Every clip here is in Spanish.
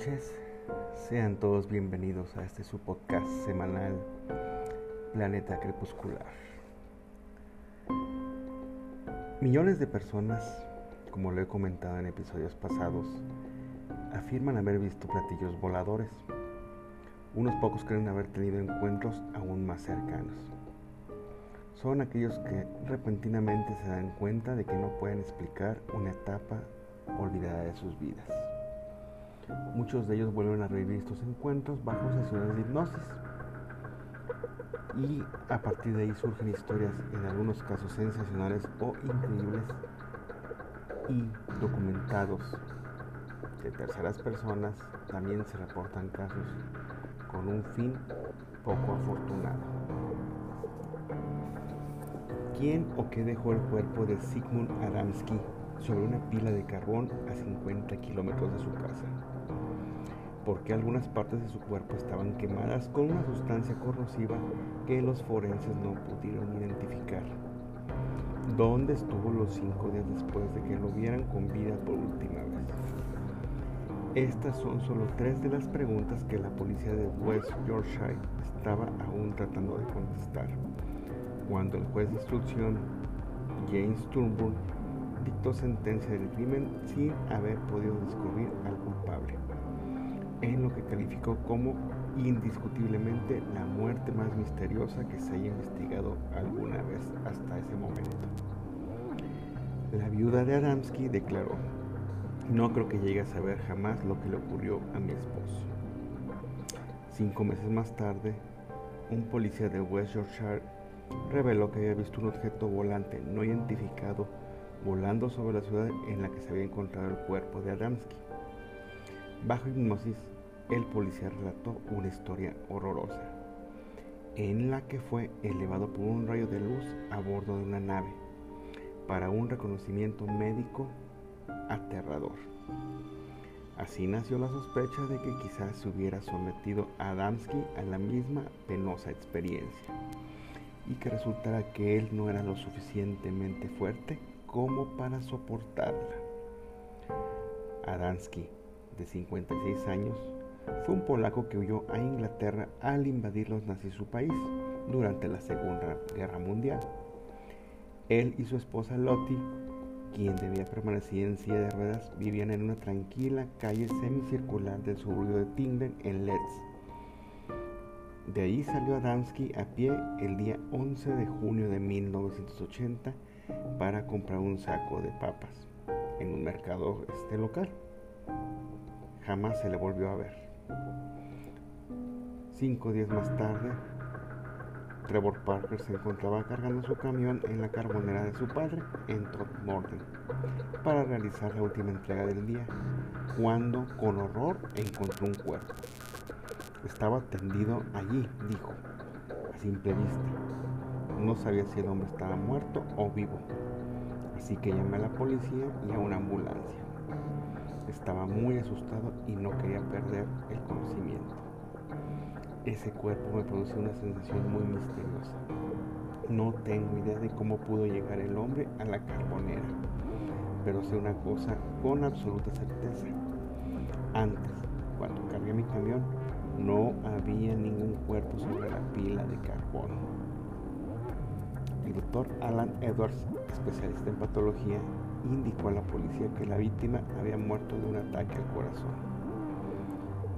noches, sean todos bienvenidos a este su podcast semanal Planeta Crepuscular. Millones de personas, como lo he comentado en episodios pasados, afirman haber visto platillos voladores. Unos pocos creen haber tenido encuentros aún más cercanos. Son aquellos que repentinamente se dan cuenta de que no pueden explicar una etapa olvidada de sus vidas. Muchos de ellos vuelven a revivir estos encuentros bajo sesiones de hipnosis. Y a partir de ahí surgen historias, en algunos casos sensacionales o increíbles, y documentados de terceras personas. También se reportan casos con un fin poco afortunado. ¿Quién o qué dejó el cuerpo de Sigmund Adamski sobre una pila de carbón a 50 kilómetros de su casa? Porque algunas partes de su cuerpo estaban quemadas con una sustancia corrosiva que los forenses no pudieron identificar. ¿Dónde estuvo los cinco días después de que lo vieran con vida por última vez? Estas son solo tres de las preguntas que la policía de West Yorkshire estaba aún tratando de contestar, cuando el juez de instrucción, James Turnbull, dictó sentencia del crimen sin haber podido descubrir al culpable en lo que calificó como indiscutiblemente la muerte más misteriosa que se haya investigado alguna vez hasta ese momento. La viuda de Adamski declaró, no creo que llegue a saber jamás lo que le ocurrió a mi esposo. Cinco meses más tarde, un policía de West Yorkshire reveló que había visto un objeto volante no identificado volando sobre la ciudad en la que se había encontrado el cuerpo de Adamski. Bajo hipnosis, el policía relató una historia horrorosa, en la que fue elevado por un rayo de luz a bordo de una nave para un reconocimiento médico aterrador. Así nació la sospecha de que quizás se hubiera sometido a Adamski a la misma penosa experiencia y que resultara que él no era lo suficientemente fuerte como para soportarla. Adamski, de 56 años, fue un polaco que huyó a Inglaterra al invadir los nazis su país durante la Segunda Guerra Mundial. Él y su esposa Lottie, quien debía permanecer en silla de ruedas, vivían en una tranquila calle semicircular del suburbio de Tinden en Leeds. De ahí salió Adamski a pie el día 11 de junio de 1980 para comprar un saco de papas en un mercado este local. Jamás se le volvió a ver. Cinco días más tarde, Trevor Parker se encontraba cargando su camión en la carbonera de su padre en Throckmorton para realizar la última entrega del día, cuando con horror encontró un cuerpo. Estaba tendido allí, dijo, a simple vista. No sabía si el hombre estaba muerto o vivo, así que llamé a la policía y a una ambulancia. Estaba muy asustado y no quería perder el conocimiento. Ese cuerpo me produce una sensación muy misteriosa. No tengo idea de cómo pudo llegar el hombre a la carbonera, pero sé una cosa con absoluta certeza. Antes, cuando cargué mi camión, no había ningún cuerpo sobre la pila de carbón. El doctor Alan Edwards, especialista en patología, indicó a la policía que la víctima había muerto de un ataque al corazón.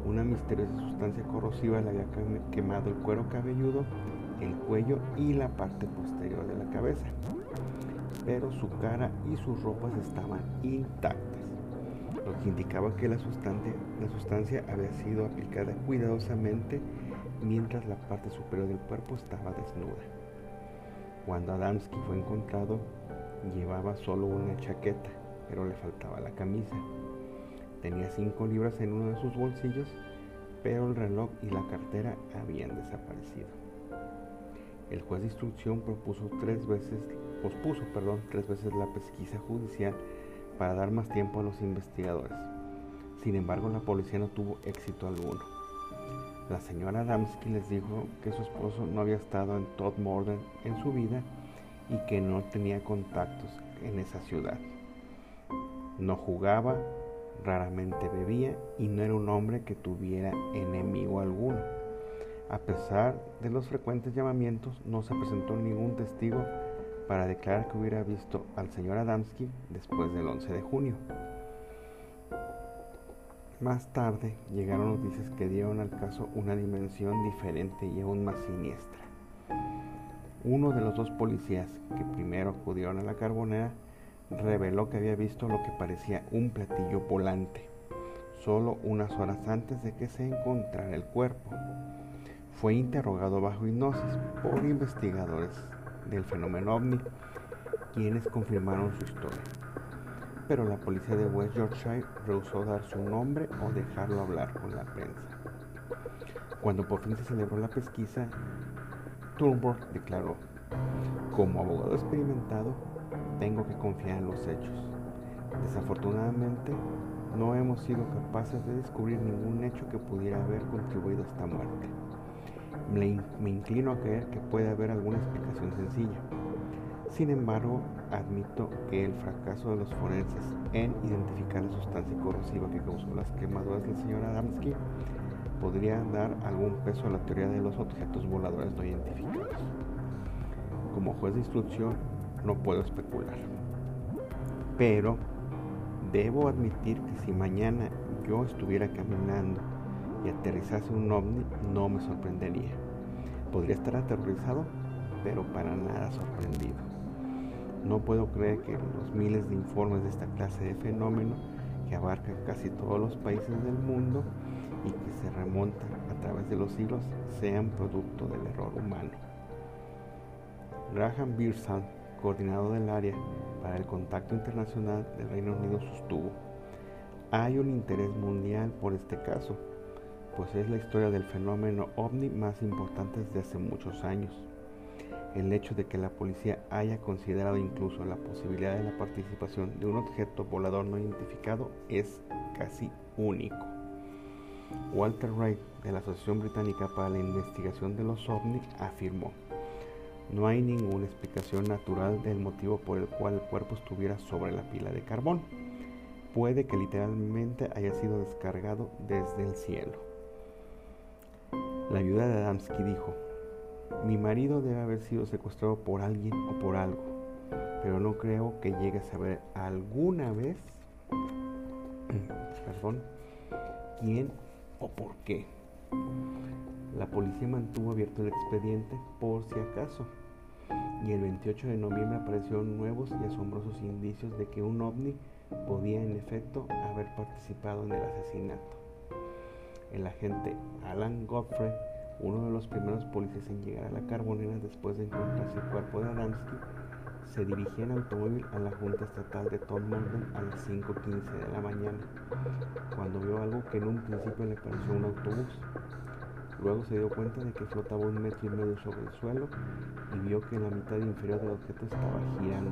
Una misteriosa sustancia corrosiva le había quemado el cuero cabelludo, el cuello y la parte posterior de la cabeza, pero su cara y sus ropas estaban intactas, lo que indicaba que la sustancia, la sustancia había sido aplicada cuidadosamente mientras la parte superior del cuerpo estaba desnuda. Cuando Adamski fue encontrado, Llevaba solo una chaqueta, pero le faltaba la camisa. Tenía cinco libras en uno de sus bolsillos, pero el reloj y la cartera habían desaparecido. El juez de instrucción propuso tres veces, pospuso perdón, tres veces la pesquisa judicial para dar más tiempo a los investigadores. Sin embargo, la policía no tuvo éxito alguno. La señora Adamski les dijo que su esposo no había estado en Todd Morden en su vida y que no tenía contactos en esa ciudad. No jugaba, raramente bebía y no era un hombre que tuviera enemigo alguno. A pesar de los frecuentes llamamientos, no se presentó ningún testigo para declarar que hubiera visto al señor Adamski después del 11 de junio. Más tarde llegaron noticias que dieron al caso una dimensión diferente y aún más siniestra. Uno de los dos policías que primero acudieron a la carbonera reveló que había visto lo que parecía un platillo volante, solo unas horas antes de que se encontrara el cuerpo. Fue interrogado bajo hipnosis por investigadores del fenómeno ovni, quienes confirmaron su historia. Pero la policía de West Yorkshire rehusó dar su nombre o dejarlo hablar con la prensa. Cuando por fin se celebró la pesquisa, Turnbull declaró, como abogado experimentado, tengo que confiar en los hechos. Desafortunadamente, no hemos sido capaces de descubrir ningún hecho que pudiera haber contribuido a esta muerte. Me, inclino a creer que puede haber alguna explicación sencilla. Sin embargo, admito que el fracaso de los forenses en identificar la sustancia corrosiva que causó las quemaduras del señor Adamski podría dar algún peso a la teoría de los objetos voladores no identificados. Como juez de instrucción, no puedo especular. Pero debo admitir que si mañana yo estuviera caminando y aterrizase un ovni, no me sorprendería. Podría estar aterrorizado, pero para nada sorprendido. No puedo creer que los miles de informes de esta clase de fenómeno que abarcan casi todos los países del mundo y que se remontan a través de los siglos sean producto del error humano. Graham Beersan, coordinador del área para el contacto internacional del Reino Unido, sostuvo, hay un interés mundial por este caso, pues es la historia del fenómeno ovni más importante desde hace muchos años. El hecho de que la policía haya considerado incluso la posibilidad de la participación de un objeto volador no identificado es casi único. Walter Wright, de la Asociación Británica para la Investigación de los OVNI, afirmó, no hay ninguna explicación natural del motivo por el cual el cuerpo estuviera sobre la pila de carbón. Puede que literalmente haya sido descargado desde el cielo. La viuda de Adamski dijo, mi marido debe haber sido secuestrado por alguien o por algo, pero no creo que llegue a saber alguna vez, perdón, quién o por qué. La policía mantuvo abierto el expediente por si acaso y el 28 de noviembre aparecieron nuevos y asombrosos indicios de que un ovni podía en efecto haber participado en el asesinato. El agente Alan Godfrey, uno de los primeros policías en llegar a la carbonera después de encontrarse el cuerpo de Adamski, se dirigía en automóvil a la Junta Estatal de Todmorden a las 5.15 de la mañana, cuando vio algo que en un principio le pareció un autobús. Luego se dio cuenta de que flotaba un metro y medio sobre el suelo y vio que la mitad inferior del objeto estaba girando.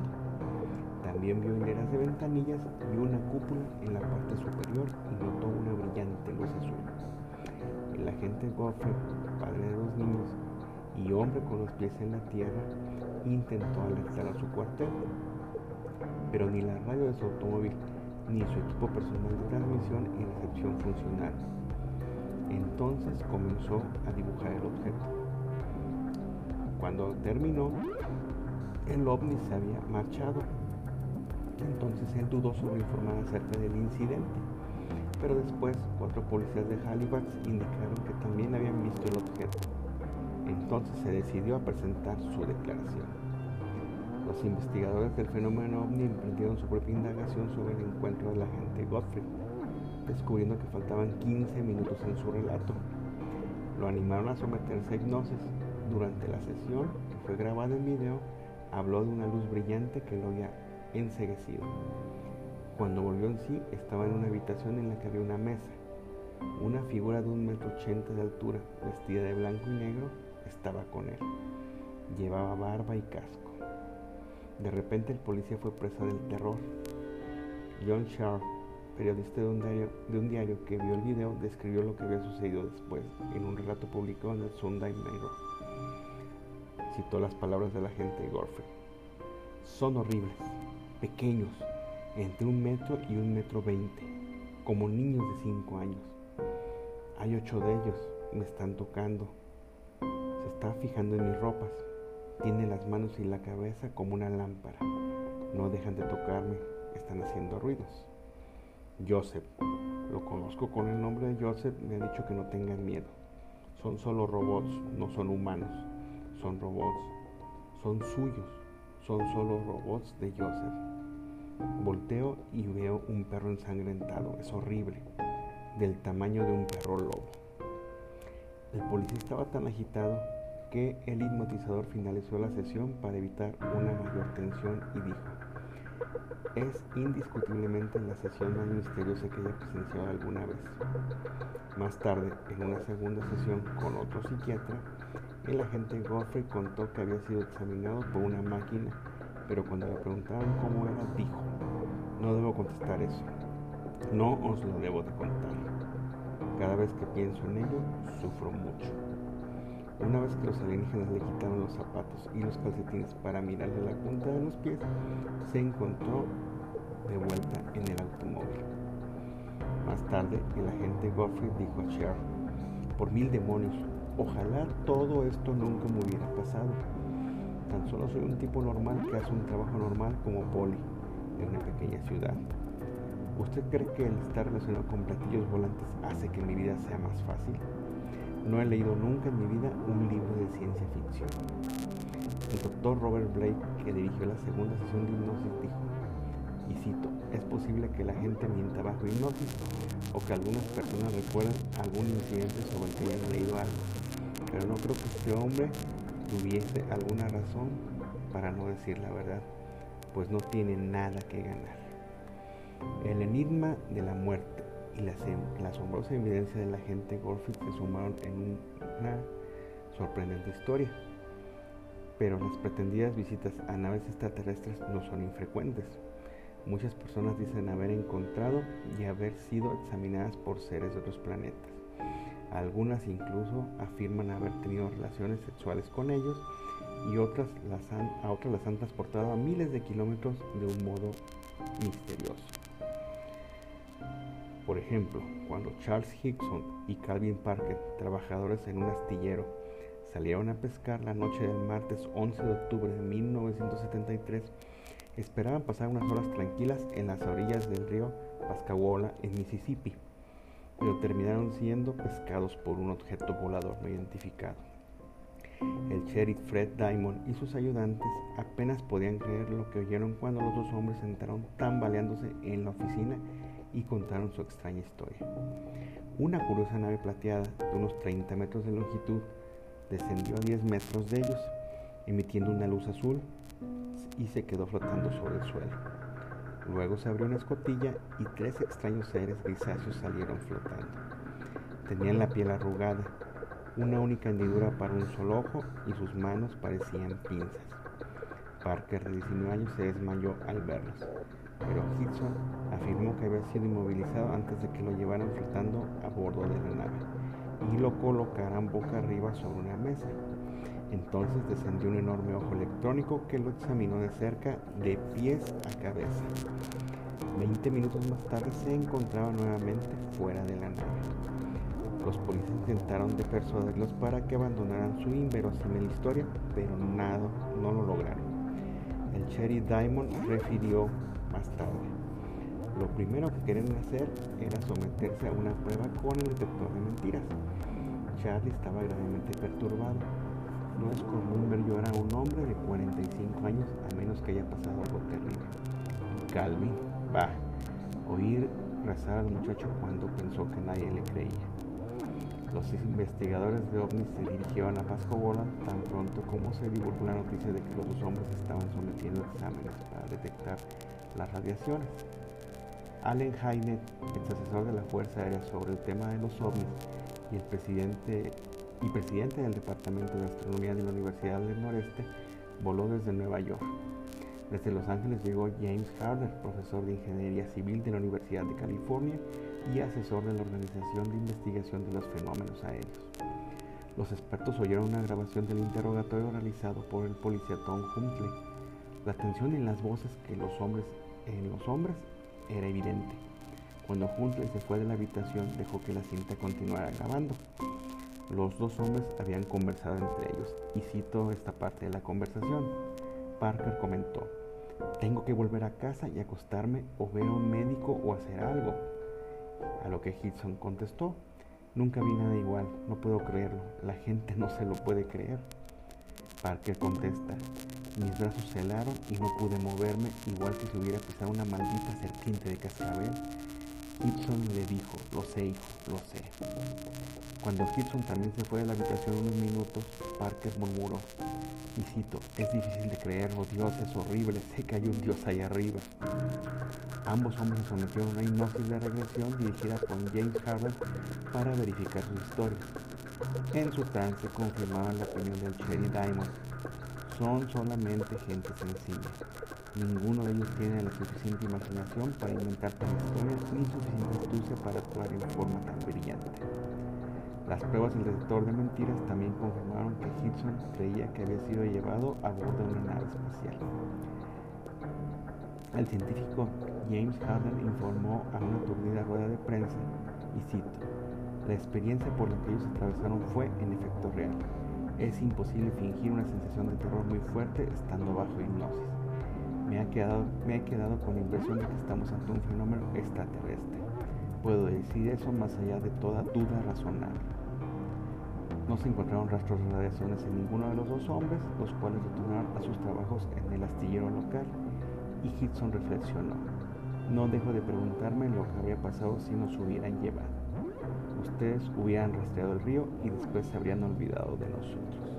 También vio hileras de ventanillas y una cúpula en la parte superior y notó una brillante luz azul. El agente Goffrey, padre de los niños y hombre con los pies en la tierra, intentó alertar a su cuartel, pero ni la radio de su automóvil ni su equipo personal de transmisión y recepción funcionaron. Entonces comenzó a dibujar el objeto. Cuando terminó, el ovni se había marchado. Entonces él dudó sobre informar acerca del incidente. Pero después, cuatro policías de Halifax indicaron que también habían visto el objeto. Entonces se decidió a presentar su declaración. Los investigadores del fenómeno ovni emprendieron su propia indagación sobre el encuentro del agente Godfrey, descubriendo que faltaban 15 minutos en su relato. Lo animaron a someterse a hipnosis. Durante la sesión, que fue grabada en video, habló de una luz brillante que lo había enseguecido. Cuando volvió en sí, estaba en una habitación en la que había una mesa. Una figura de un metro ochenta de altura, vestida de blanco y negro, estaba con él. Llevaba barba y casco. De repente el policía fue presa del terror. John Sharp, periodista de un, diario, que vio el video, describió lo que había sucedido después en un relato publicado en el Sunday Mirror. Citó las palabras de la agente Gorfrey. Son horribles, pequeños, entre un metro y un metro veinte, como niños de 5 años. Hay ocho de ellos, me están tocando. Se está fijando en mis ropas. Tiene las manos y la cabeza como una lámpara. No dejan de tocarme, están haciendo ruidos. Joseph, lo conozco con el nombre de Joseph, me ha dicho que no tengan miedo. Son solo robots, no son humanos. Son robots, son suyos, son solo robots de Joseph. Volteo y veo un perro ensangrentado, es horrible, del tamaño de un perro lobo. El policía estaba tan agitado que el hipnotizador finalizó la sesión para evitar una mayor tensión y dijo, es indiscutiblemente la sesión más misteriosa que haya presenciado alguna vez. Más tarde, en una segunda sesión con otro psiquiatra, el agente Godfrey contó que había sido examinado por una máquina, pero cuando le preguntaron cómo era, dijo, no debo contestar eso, no os lo debo de contar. Cada vez que pienso en ello, sufro mucho. Una vez que los alienígenas le quitaron los zapatos y los calcetines para mirarle la punta de los pies, se encontró de vuelta en el automóvil. Más tarde, el agente Godfrey dijo a Cher, por mil demonios, ojalá todo esto nunca me hubiera pasado. Tan solo soy un tipo normal que hace un trabajo normal como poli en una pequeña ciudad. ¿Usted cree que el estar relacionado con platillos volantes hace que mi vida sea más fácil? No he leído nunca en mi vida un libro de ciencia ficción. El doctor Robert Blake, que dirigió la segunda sesión de hipnosis, dijo, y cito, es posible que la gente mienta bajo hipnosis o que algunas personas recuerden algún incidente sobre el que hayan leído algo, pero no creo que este hombre tuviese alguna razón para no decir la verdad, pues no tiene nada que ganar. El enigma de la muerte y la, asombrosa evidencia de la gente Gorfield se sumaron en una sorprendente historia. Pero las pretendidas visitas a naves extraterrestres no son infrecuentes. Muchas personas dicen haber encontrado y haber sido examinadas por seres de otros planetas. Algunas incluso afirman haber tenido relaciones sexuales con ellos y otras las han, a otras las han transportado a miles de kilómetros de un modo misterioso. Por ejemplo, cuando Charles Hickson y Calvin Parker, trabajadores en un astillero, salieron a pescar la noche del martes 11 de octubre de 1973, esperaban pasar unas horas tranquilas en las orillas del río Pascagoula en Mississippi, pero terminaron siendo pescados por un objeto volador no identificado. El sheriff Fred Diamond y sus ayudantes apenas podían creer lo que oyeron cuando los dos hombres entraron tambaleándose en la oficina y contaron su extraña historia. Una curiosa nave plateada de unos 30 metros de longitud descendió a 10 metros de ellos, emitiendo una luz azul y se quedó flotando sobre el suelo. Luego se abrió una escotilla y tres extraños seres grisáceos salieron flotando. Tenían la piel arrugada, una única hendidura para un solo ojo y sus manos parecían pinzas. Parker, de 19 años, se desmayó al verlos pero Hickson afirmó que había sido inmovilizado antes de que lo llevaran flotando a bordo de la nave y lo colocaran boca arriba sobre una mesa. Entonces descendió un enorme ojo electrónico que lo examinó de cerca de pies a cabeza. Veinte minutos más tarde se encontraba nuevamente fuera de la nave. Los policías intentaron de persuadirlos para que abandonaran su inverosímil historia, pero nada, no lo lograron. El Cherry Diamond refirió más tarde. Lo primero que querían hacer era someterse a una prueba con el detector de mentiras. Charlie estaba gravemente perturbado. No es común ver llorar a un hombre de 45 años a menos que haya pasado algo terrible. Calvin, va, oír rezar al muchacho cuando pensó que nadie le creía. Los investigadores de OVNI se dirigieron a Pascobola tan pronto como se divulgó la noticia de que los dos hombres estaban sometiendo exámenes para detectar las radiaciones. Allen Hynek, ex asesor de la Fuerza Aérea sobre el tema de los ovnis y el presidente y presidente del Departamento de Astronomía de la Universidad del Noreste, voló desde Nueva York. Desde Los Ángeles llegó James Harder, profesor de Ingeniería Civil de la Universidad de California y asesor de la Organización de Investigación de los Fenómenos Aéreos. Los expertos oyeron una grabación del interrogatorio realizado por el policía Tom Huntley. La tensión en las voces que los hombres en los hombres era evidente. Cuando Huntley se fue de la habitación, dejó que la cinta continuara grabando. Los dos hombres habían conversado entre ellos, y cito esta parte de la conversación. Parker comentó, tengo que volver a casa y acostarme o ver a un médico o hacer algo. A lo que Hitson contestó, nunca vi nada igual, no puedo creerlo, la gente no se lo puede creer. Parker contesta, mis brazos se helaron y no pude moverme igual que si hubiera pisado una maldita serpiente de cascabel Gibson le dijo, lo sé, hijo, lo sé. Cuando Gibson también se fue de la habitación unos minutos, Parker murmuró, y cito, es difícil de creerlo, Dios es horrible, sé que hay un Dios ahí arriba. Ambos hombres se sometieron a una hipnosis de regresión dirigida por James Harden para verificar sus historias. En su trance confirmaban la opinión del Cherry Diamond. Son solamente gente sencilla. Ninguno de ellos tiene la suficiente imaginación para inventar tal historia ni suficiente astucia para actuar en forma tan brillante. Las pruebas del detector de mentiras también confirmaron que Gibson creía que había sido llevado a bordo de una nave espacial. El científico James Harden informó a una turnida rueda de prensa, y cito, la experiencia por la que ellos atravesaron fue en efecto real. Es imposible fingir una sensación de terror muy fuerte estando bajo hipnosis me ha quedado, me he quedado con la impresión de que estamos ante un fenómeno extraterrestre. Puedo decir eso más allá de toda duda razonable. No se encontraron rastros de radiaciones en ninguno de los dos hombres, los cuales retornaron a sus trabajos en el astillero local, y Hitson reflexionó. No dejo de preguntarme lo que habría pasado si nos hubieran llevado. Ustedes hubieran rastreado el río y después se habrían olvidado de nosotros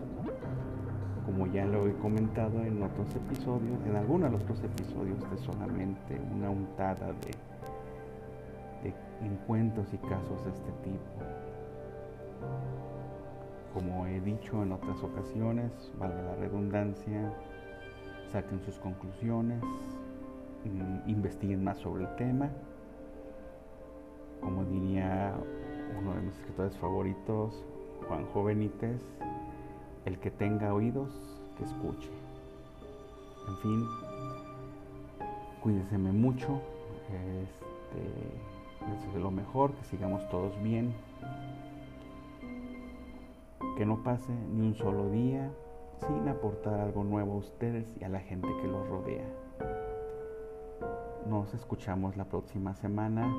como ya lo he comentado en otros episodios, en algunos de los otros episodios de solamente una untada de, de encuentros y casos de este tipo. Como he dicho en otras ocasiones, valga la redundancia, saquen sus conclusiones, mm, investiguen más sobre el tema. Como diría uno de mis escritores favoritos, Juan Benítez, el que tenga oídos, que escuche. En fin, cuídense mucho. Este, deseo lo mejor, que sigamos todos bien. Que no pase ni un solo día sin aportar algo nuevo a ustedes y a la gente que los rodea. Nos escuchamos la próxima semana.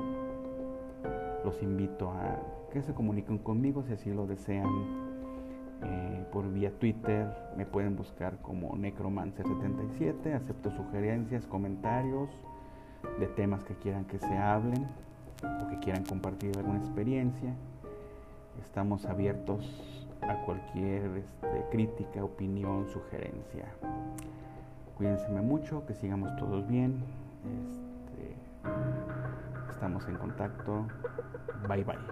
Los invito a que se comuniquen conmigo si así lo desean eh, por vía Twitter. Me pueden buscar como Necromancer77. Acepto sugerencias, comentarios de temas que quieran que se hablen o que quieran compartir alguna experiencia. Estamos abiertos a cualquier este, crítica, opinión, sugerencia. Cuídense mucho, que sigamos todos bien. Este, estamos en contacto. Bye bye.